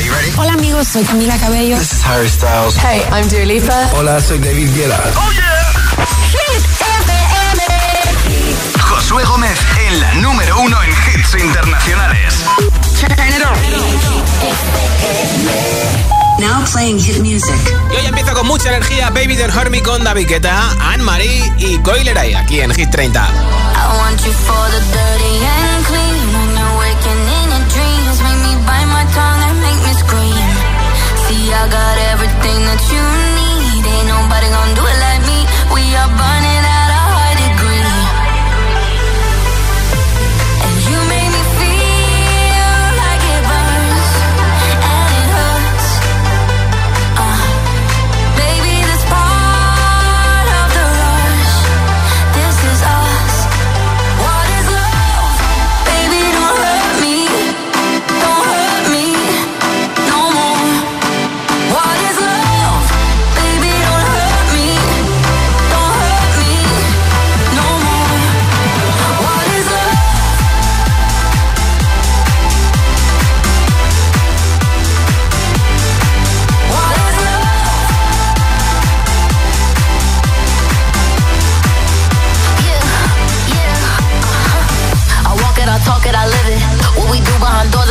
Are you ready? Hola amigos, soy Camila Cabello. This is Harry Styles. Hey, I'm Dua Lipa. Hola, soy David Guetta. Oh yeah. Hit FM. Josué Gómez en la número uno en hits internacionales. Turn it on. Now playing hit music. Y hoy empiezo con mucha energía Baby Don't Hurt Me con David Guetta, Anne-Marie y Coileray aquí en Hit 30. I want you for the dirty and clean. I got everything that you need.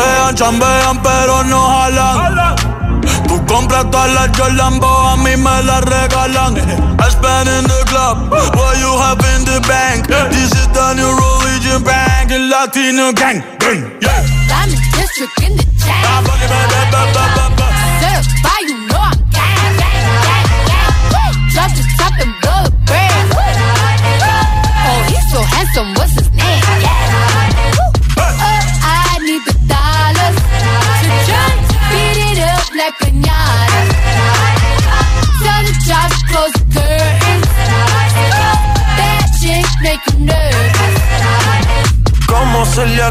Chambean, chambean, pero no jalan. Tú compras todas las Jordan, a mí me las regalan. I spend in the club, what you have in the bank. This is the new religion bank, el Latino gang, gang, yeah. Diamond district in the chain.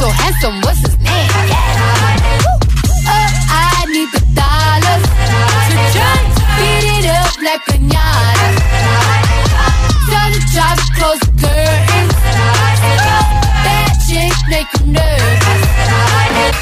so handsome, what's his name? Oh, I need the dollars to just beat it up like pinata.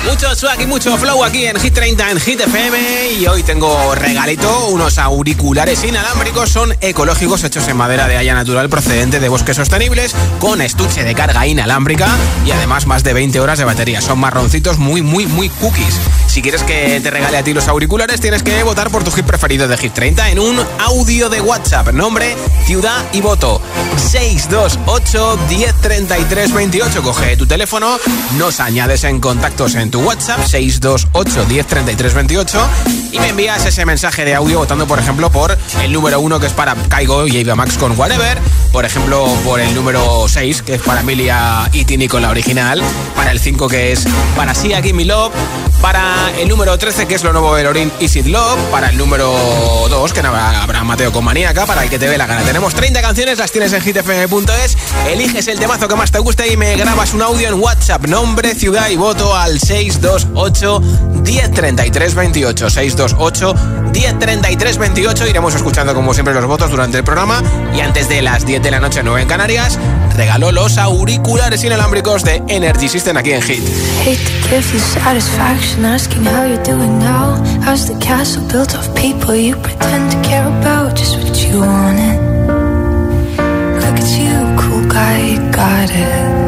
Mucho swag y mucho flow aquí en Hit 30 en Hit FM y hoy tengo regalito, unos auriculares inalámbricos, son ecológicos hechos en madera de haya natural procedente de bosques sostenibles con estuche de carga inalámbrica y además más de 20 horas de batería. Son marroncitos muy muy muy cookies. Si quieres que te regale a ti los auriculares tienes que votar por tu hit preferido de Hit 30 en un audio de WhatsApp, nombre, ciudad y voto. 628 1033 28. Coge tu teléfono, nos añades en contactos en tu WhatsApp 628 1033 28 y me envías ese mensaje de audio votando, por ejemplo, por el número 1 que es para Kaigo y Ava Max con Whatever, por ejemplo, por el número 6 que es para Emilia y Tini con la original, para el 5 que es para Sia Gimme Love, para el número 13 que es lo nuevo de Lorin y Sid Love, para el número 2 que habrá Mateo con Maníaca, para el que te ve la gana. Tenemos 30 canciones, las tienes en hitfm.es, eliges el temazo que más te guste y me grabas un audio en WhatsApp, nombre, ciudad y voto al 628 1033 28 628 1033 28 iremos escuchando como siempre los votos durante el programa y antes de las 10 de la noche 9 en Canarias regaló los auriculares inalámbricos de Energy System aquí en Hit. Hate to give you satisfaction asking how you're doing now. How's the castle built of people you pretend to care about? Just what you wanted. Look at you, cool guy, got it.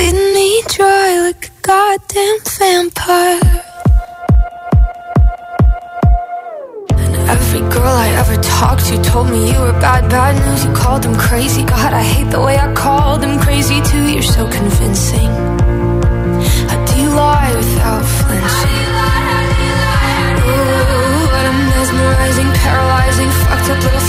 Bleeding me dry like a goddamn vampire. And every girl I ever talked to told me you were bad, bad news. You called them crazy. God, I hate the way I called them crazy too. You're so convincing. How do you lie without flinching? Ooh, what a mesmerizing, paralyzing, fucked up little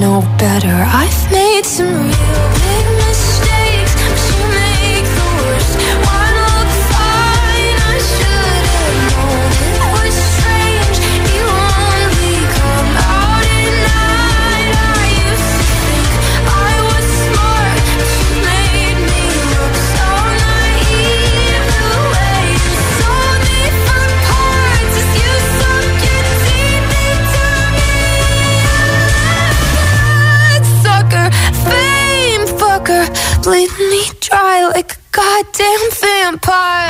know better. I've made some like a goddamn vampire.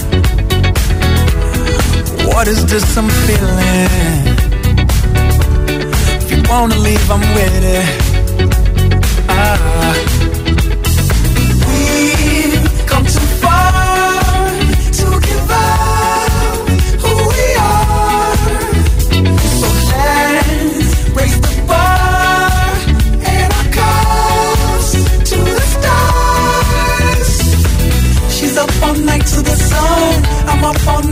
What is this I'm feeling? If you wanna leave, I'm with it. Ah. We've come too far to give up who we are. So let's the our to the stars. She's up all night to the sun. I'm up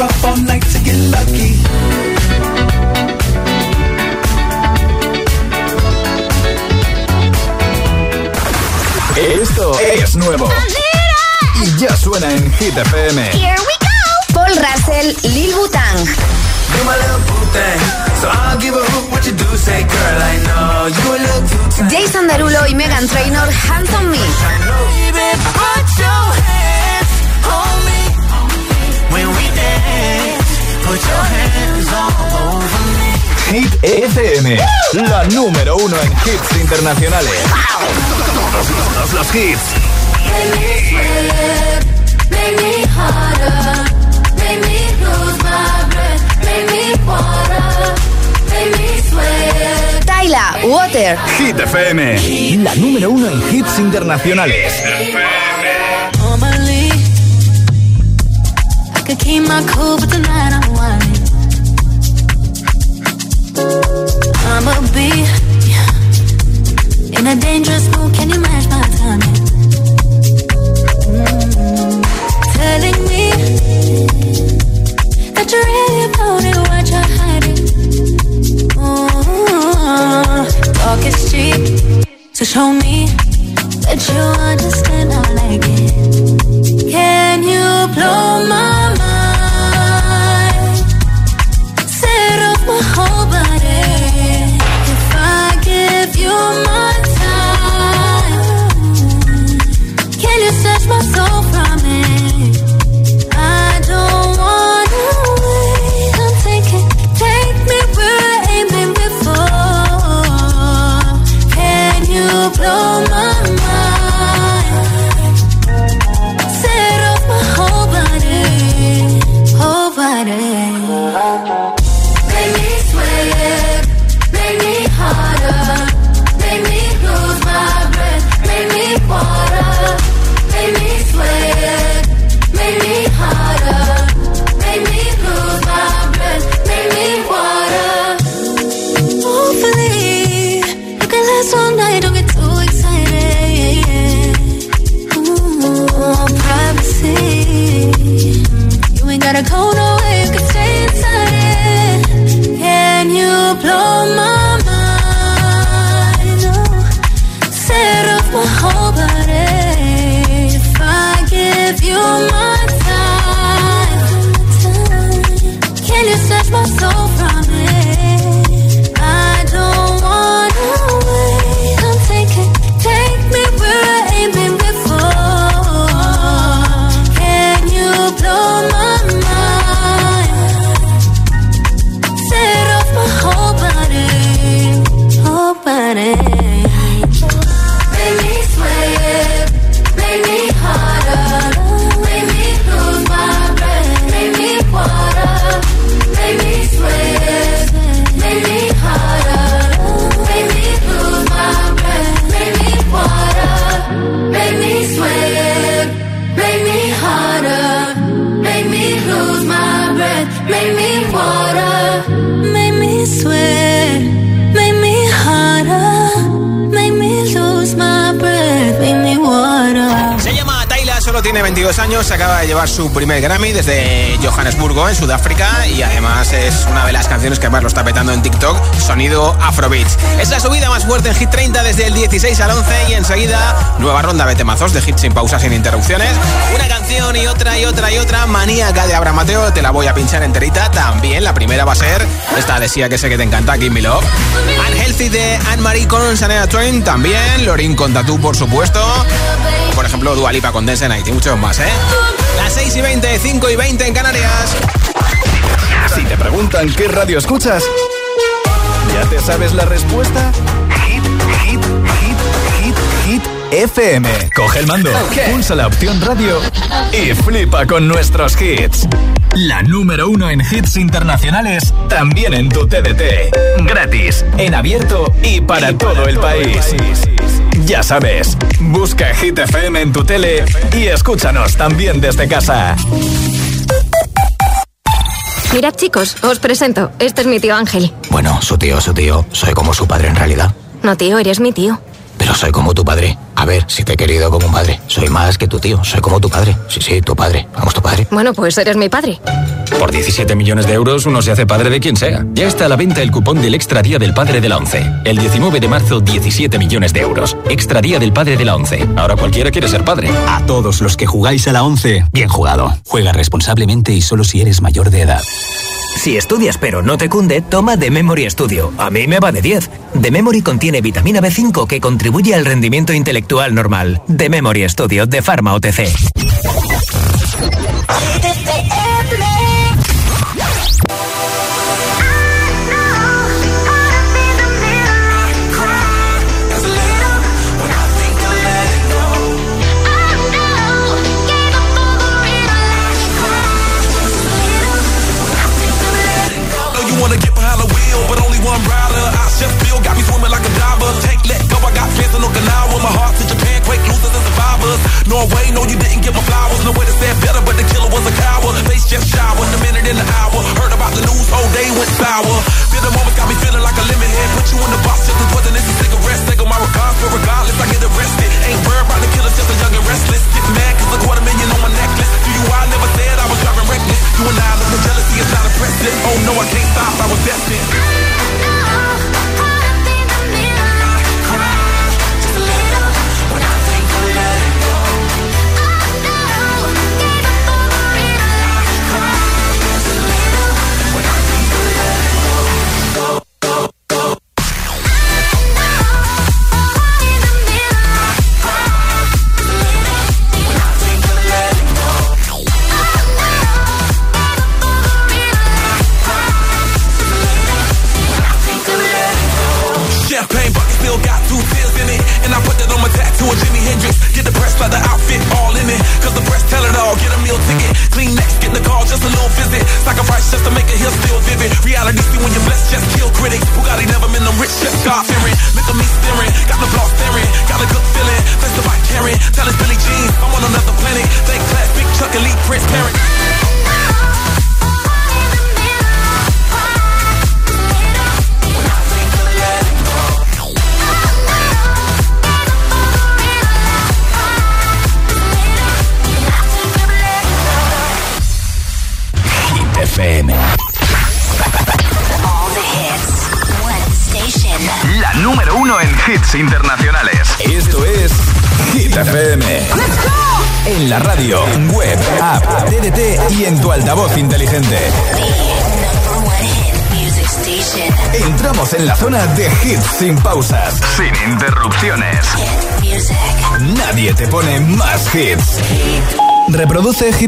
up all night to get lucky. Esto es nuevo. Y ya suena en Hit FM. Here we go. Paul Russell, Lil Butang. You my little boo thing, so I'll give a hoot what you do. Say, girl, I know you a little too tight. Jason Derulo y Megan Trainor, Hands on Me. Hit FM, la número uno en hits internacionales. Todos, todos los hits. Tyla Water. Hit FM, la número uno en hits internacionales. Could keep my cool, but tonight I'm whining. I'ma be in a dangerous mood. Can you match my timing? Mm. Telling me that you're really about it, what you're hiding. Mm. Talk is cheap, so show me that you understand I like it. Can you blow my hold su primer Grammy desde Johannesburgo, en Sudáfrica, y además es una de las canciones que más lo está petando en TikTok, sonido Afrobeats. Es la subida más fuerte en Hit 30 desde el 16 al 11 y enseguida nueva ronda de temazos de hits sin pausas, sin interrupciones. Una canción y otra y otra y otra, maníaca de Abraham Mateo, te la voy a pinchar enterita. También la primera va a ser esta decía que sé que te encanta, Give Me Love. Unhealthy de Anne-Marie con Sanea Twain, también. Lorin con Tattoo, por supuesto. Por ejemplo, Dualipa con Dance Night y muchos más, ¿eh? Las 6 y 20, 5 y 20 en Canarias. Si te preguntan qué radio escuchas, ¿ya te sabes la respuesta? Hit, hit, hit, hit, hit. FM. Coge el mando, pulsa la opción radio y flipa con nuestros hits. La número uno en hits internacionales, también en tu TDT. Gratis, en abierto y para todo el país. Ya sabes, busca Hit FM en tu tele y escúchanos también desde casa. Mirad chicos, os presento. Este es mi tío Ángel. Bueno, su tío, su tío. Soy como su padre en realidad. No, tío, eres mi tío. Pero soy como tu padre. A ver, si te he querido como un padre. Soy más que tu tío. Soy como tu padre. Sí, sí, tu padre. Vamos, tu padre. Bueno, pues eres mi padre. Por 17 millones de euros uno se hace padre de quien sea. Ya está a la venta el cupón del Extra Día del Padre de la ONCE. El 19 de marzo, 17 millones de euros. Extra Día del Padre de la ONCE. Ahora cualquiera quiere ser padre. A todos los que jugáis a la ONCE, bien jugado. Juega responsablemente y solo si eres mayor de edad. Si estudias pero no te cunde, toma The Memory Studio. A mí me va de 10. The Memory contiene vitamina B5 que contribuye al rendimiento intelectual normal. The Memory Studio de Pharma OTC. Norway, no, you didn't give my flowers. No way to say better, but the killer was a coward. Face just showered, a minute in the hour. Heard about the news, whole day went sour. Feel the moment got me feeling like a lemon head. Put you in the box just as poisonous as cigarettes. Take my regards, but regardless, I get arrested. Ain't worried about the killers, just a young and restless. Get mad cause a quarter million on my necklace. Do you, I never said I was driving reckless. You and I, look the jealousy is not impressive. Oh no, I can't stop, I was destined.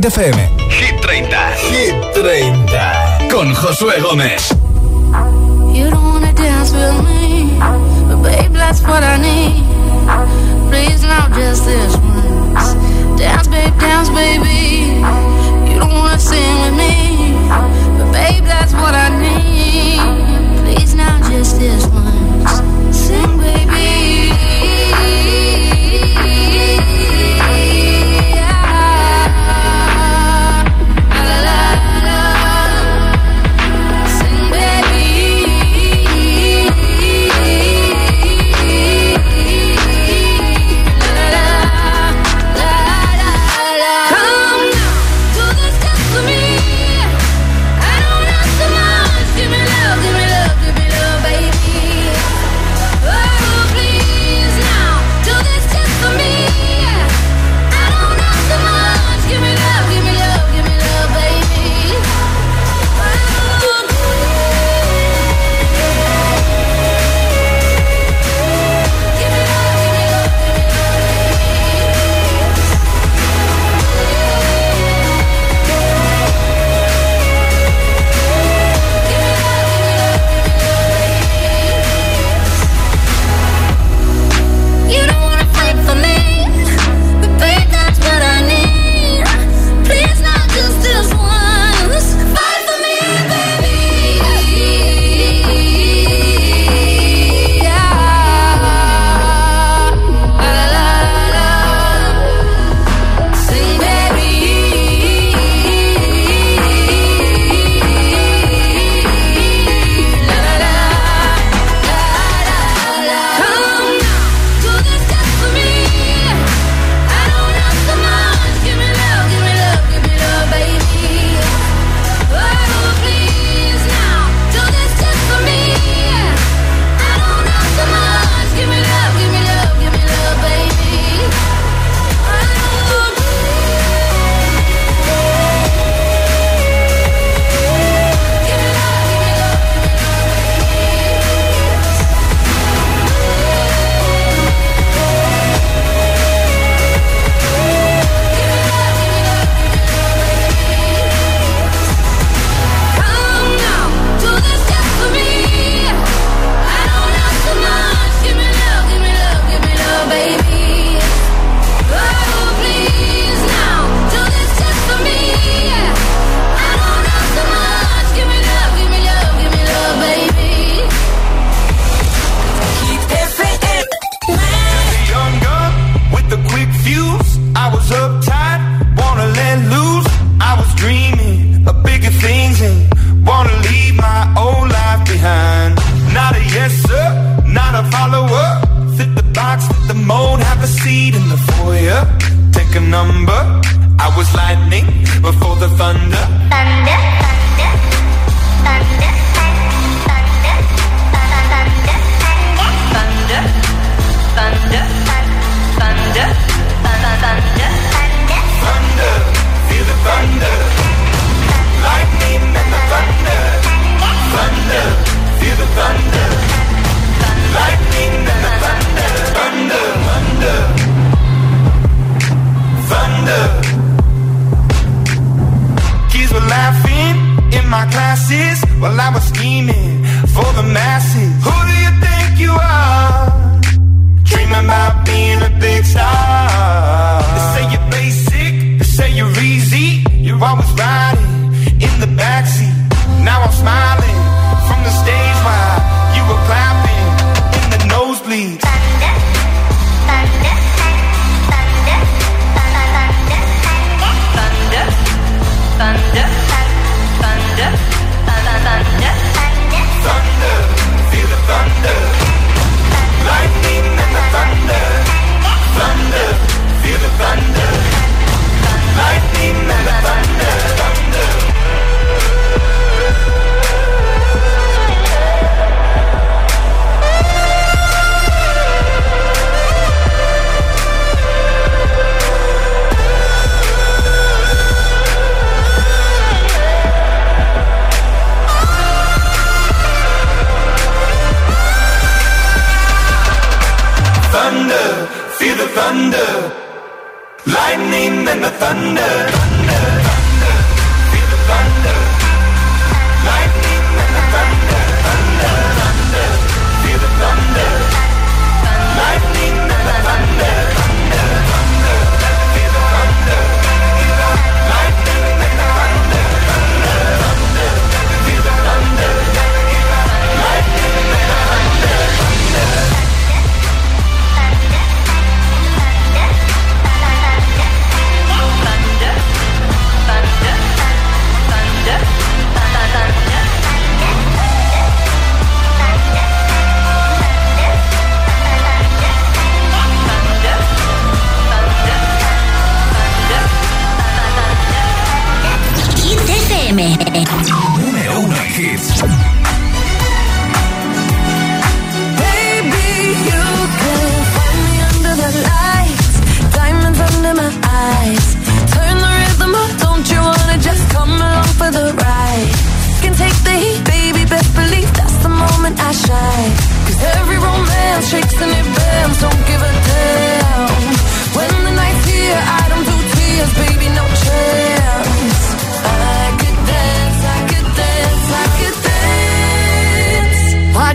Hit FM. Hit 30. Hit 30. Con Josué Gómez.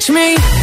touch me.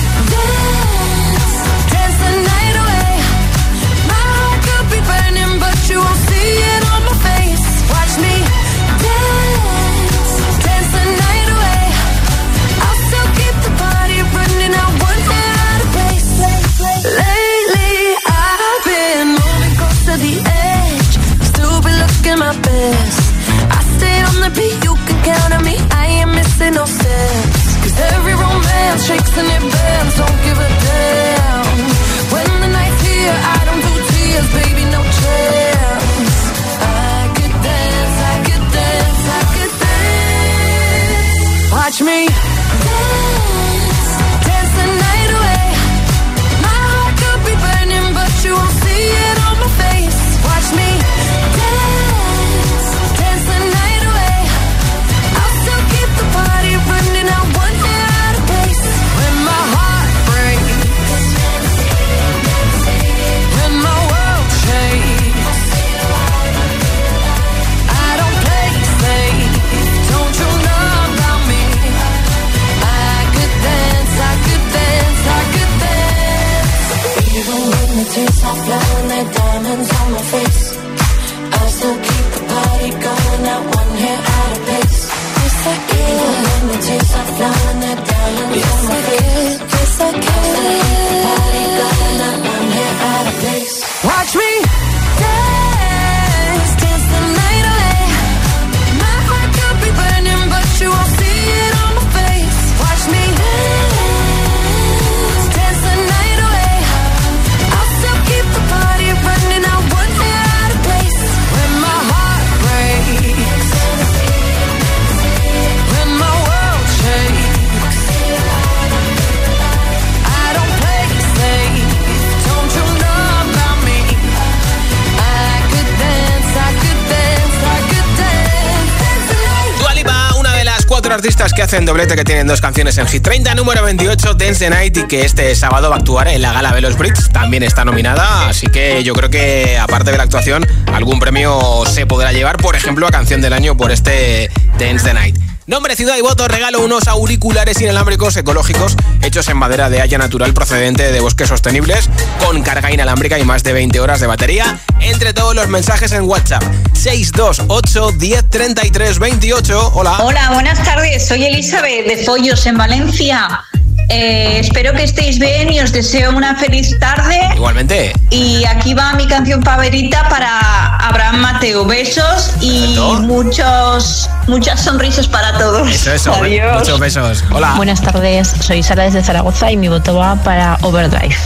Artistas que hacen doblete que tienen dos canciones en Hit 30, número 28, Dance the Night, y que este sábado va a actuar en la gala de los Brits, también está nominada, así que yo creo que aparte de la actuación, algún premio se podrá llevar, por ejemplo, a canción del año por este Dance the Night. Nombre, ciudad y voto, regalo unos auriculares inalámbricos ecológicos hechos en madera de haya natural procedente de bosques sostenibles, con carga inalámbrica y más de 20 horas de batería. Entre todos los mensajes en WhatsApp, 628 10 33 28. Hola. Hola, buenas tardes. Soy Elizabeth de Follos en Valencia. Eh, espero que estéis bien y os deseo una feliz tarde. Igualmente. Y aquí va mi canción favorita para Abraham Mateo. Besos y muchos, muchas sonrisas para todos. Eso, eso. Adiós. Muchos besos. Hola. Buenas tardes, soy Sara desde Zaragoza y mi voto va para Overdrive.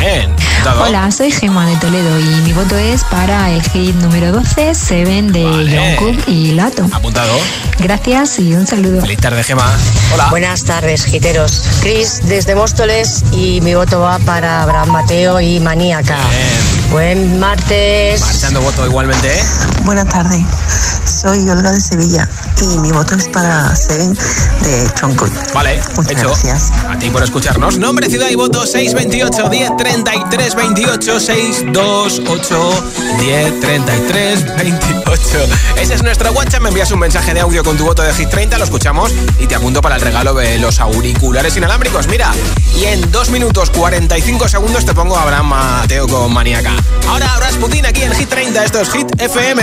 Bien. Hola, soy Gemma de Toledo y mi voto es para el hit número 12, Seven de Vale. Jungkook y Lato. Apuntado. Gracias y un saludo. Feliz tarde, Gema. Hola. Buenas tardes, giteros. Chris desde Móstoles y mi voto va para Abraham Mateo y Maníaca. Buen martes. Marchando voto igualmente, ¿eh? Buenas tardes, soy Olga de Sevilla y mi voto es para Seven de Jungkook. Vale, Muchas hecho. gracias. A ti por escucharnos. Nombre, ciudad y voto 628 10 33 28 628 10 33 28. Ese es nuestro WhatsApp. Me envías un mensaje de audio con tu voto de Hit 30, lo escuchamos y te apunto para el regalo de los auriculares inalámbricos. Mira, y en 2 minutos 45 segundos te pongo a Abraham Mateo con Maníaca. Ahora habrás Putin aquí en Hit 30. Esto es Hit FM.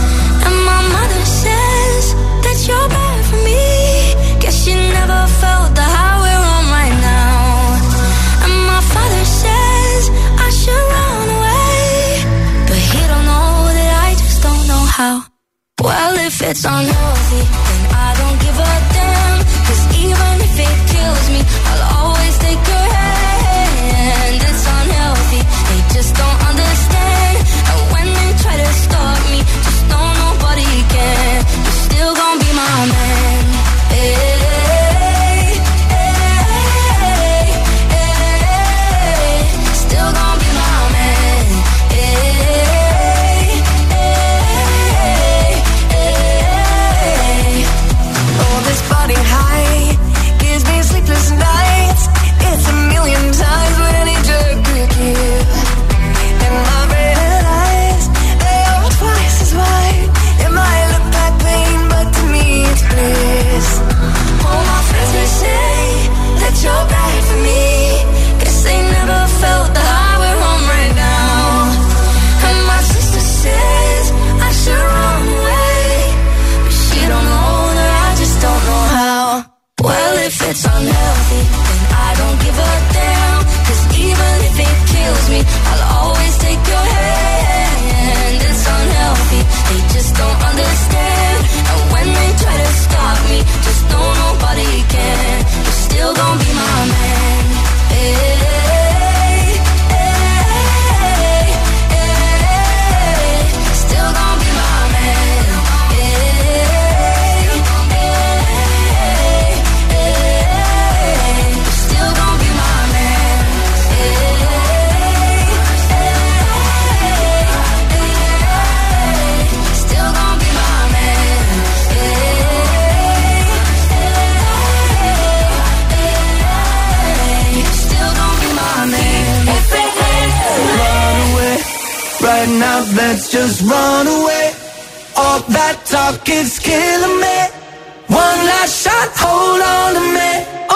it's unhealthy now let's just run away. All that talk is killing me. One last shot, hold on to me.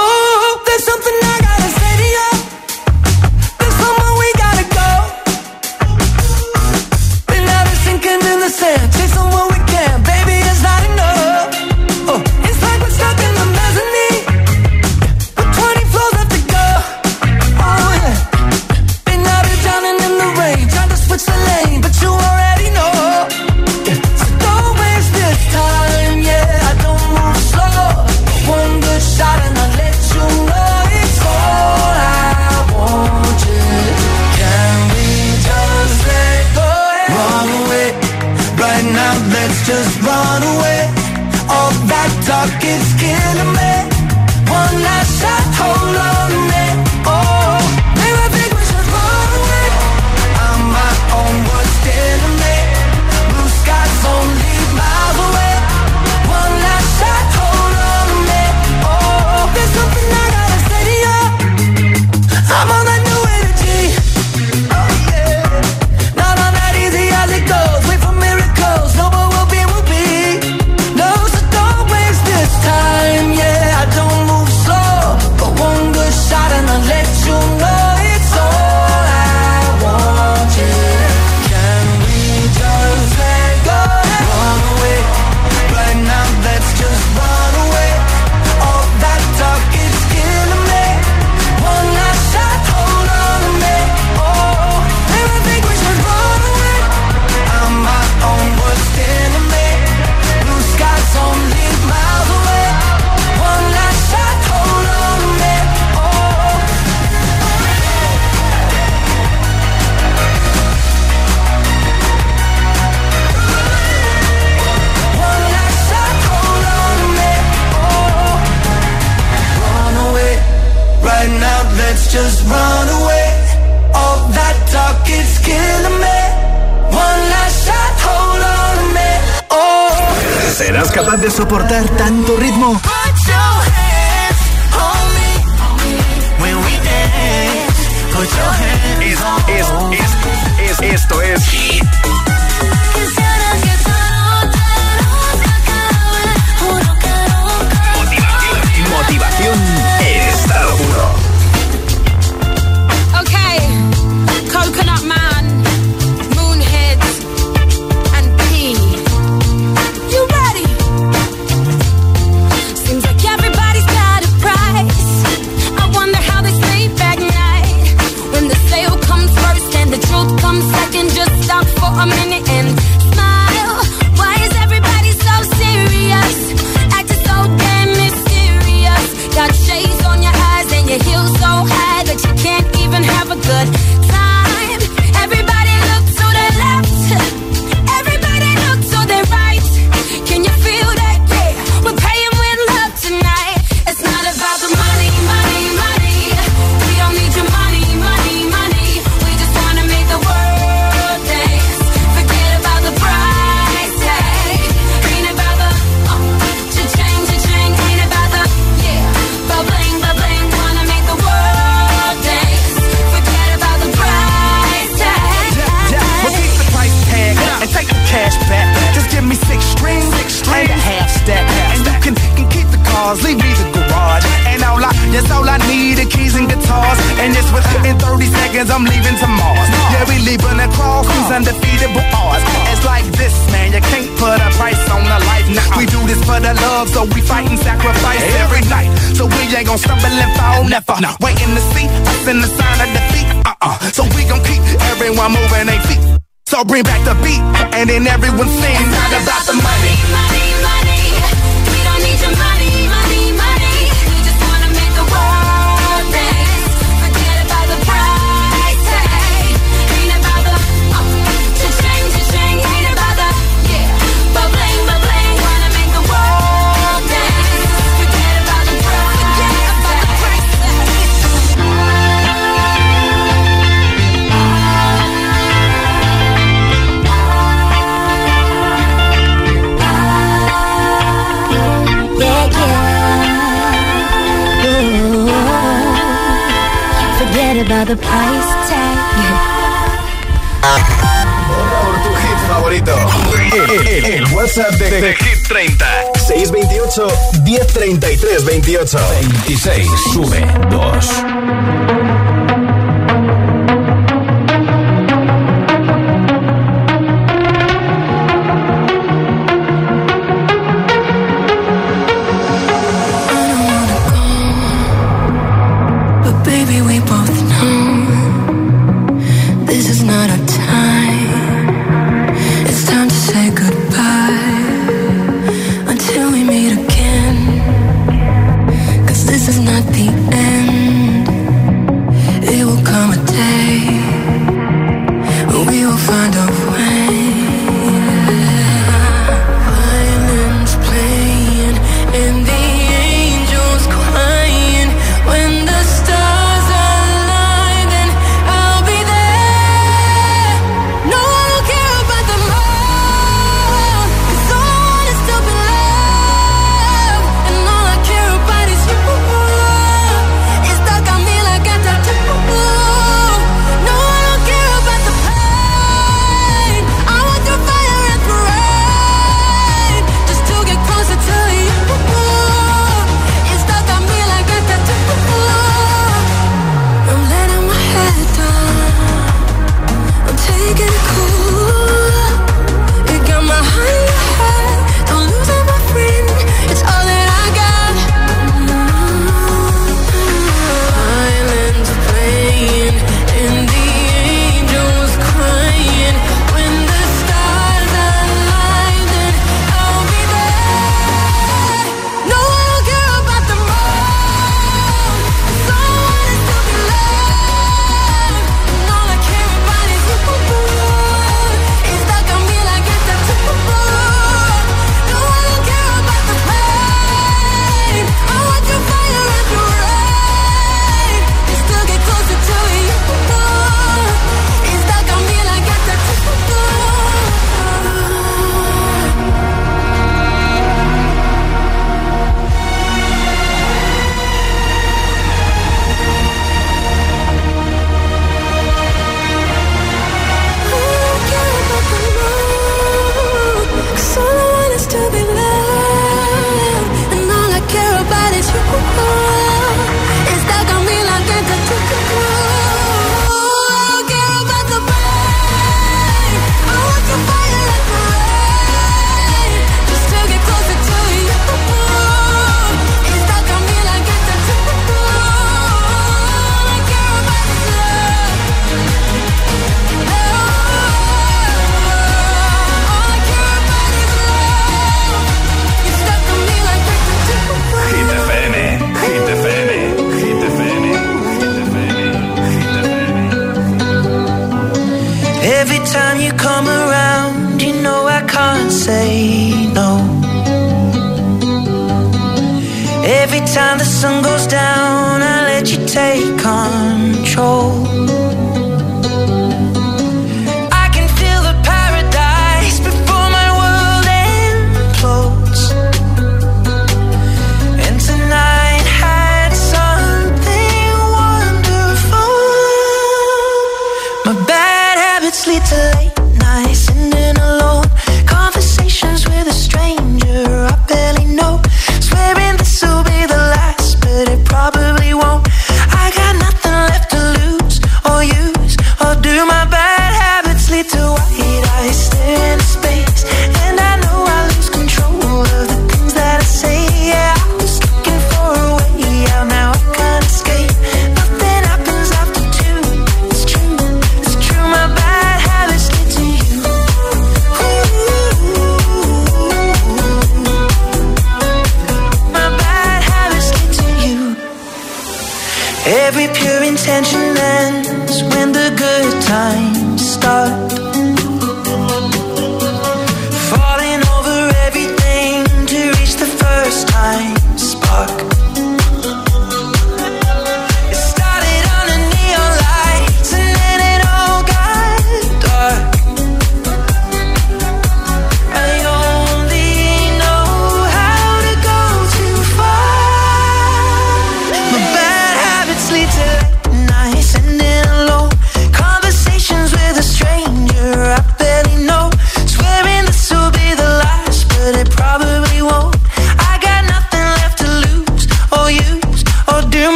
Bring back the beat, and then everyone sings. About 28 1033 28 26 sube 2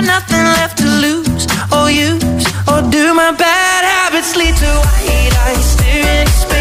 got nothing left to lose or use, or do my bad habits lead to white eyes staring space?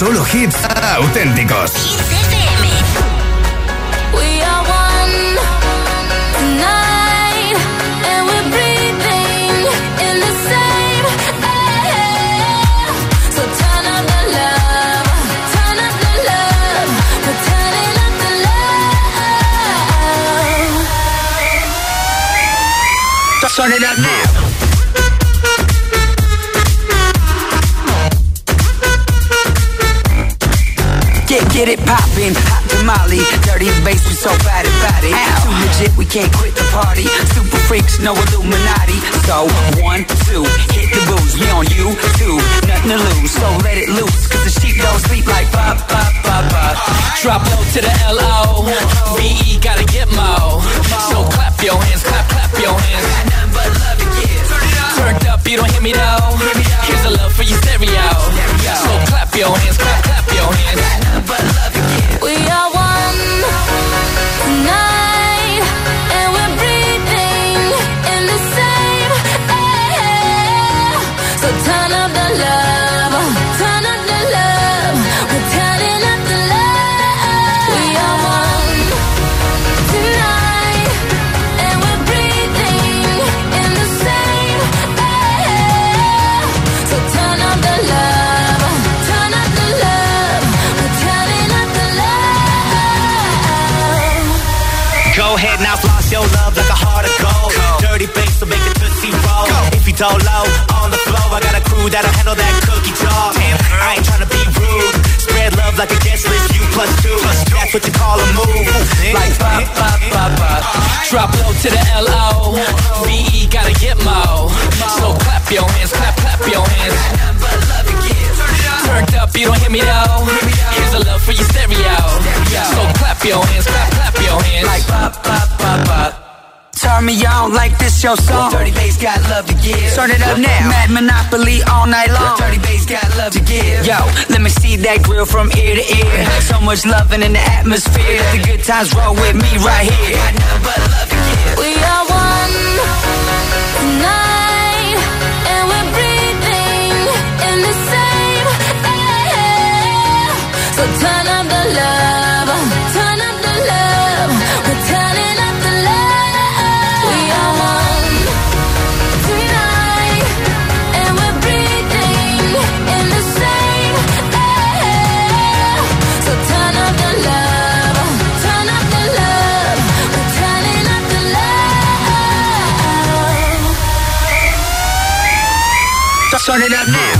Solo hits auténticos. Turn. Get, it poppin', hot tamale, dirty bass, we so bad about it. Too legit, we can't quit the party. Super freaks, no Illuminati. So, one, two, hit the booze, we on you, two, nothing to lose. So let it loose, cause the sheep don't sleep like pop, pop, pop, pop. Drop low to the L-O V-E gotta get mo So clap your hands, clap, clap your hands Turned up, you don't hear me though Here's a love for your stereo So clap your hands, clap, clap your hands like a guest list, you plus two. That's what you call a move. Like pop, pop, pop, pop Drop low to the L-O V-E gotta get mo. So clap your hands, clap, clap your hands. Turned up, you don't hear me though. Here's a love for your stereo. So clap your hands, clap, clap your hands. Like pop, pop, pop, pop. Turn me on like this your song. Dirty bass got love to give. Turn it up now. Mad Monopoly all night long. Dirty bass got love to give. Yo, let me see that grill from ear to ear. So much loving in the atmosphere. Let the good times roll with me right here. Got nothing but love to give. We are Start it up now.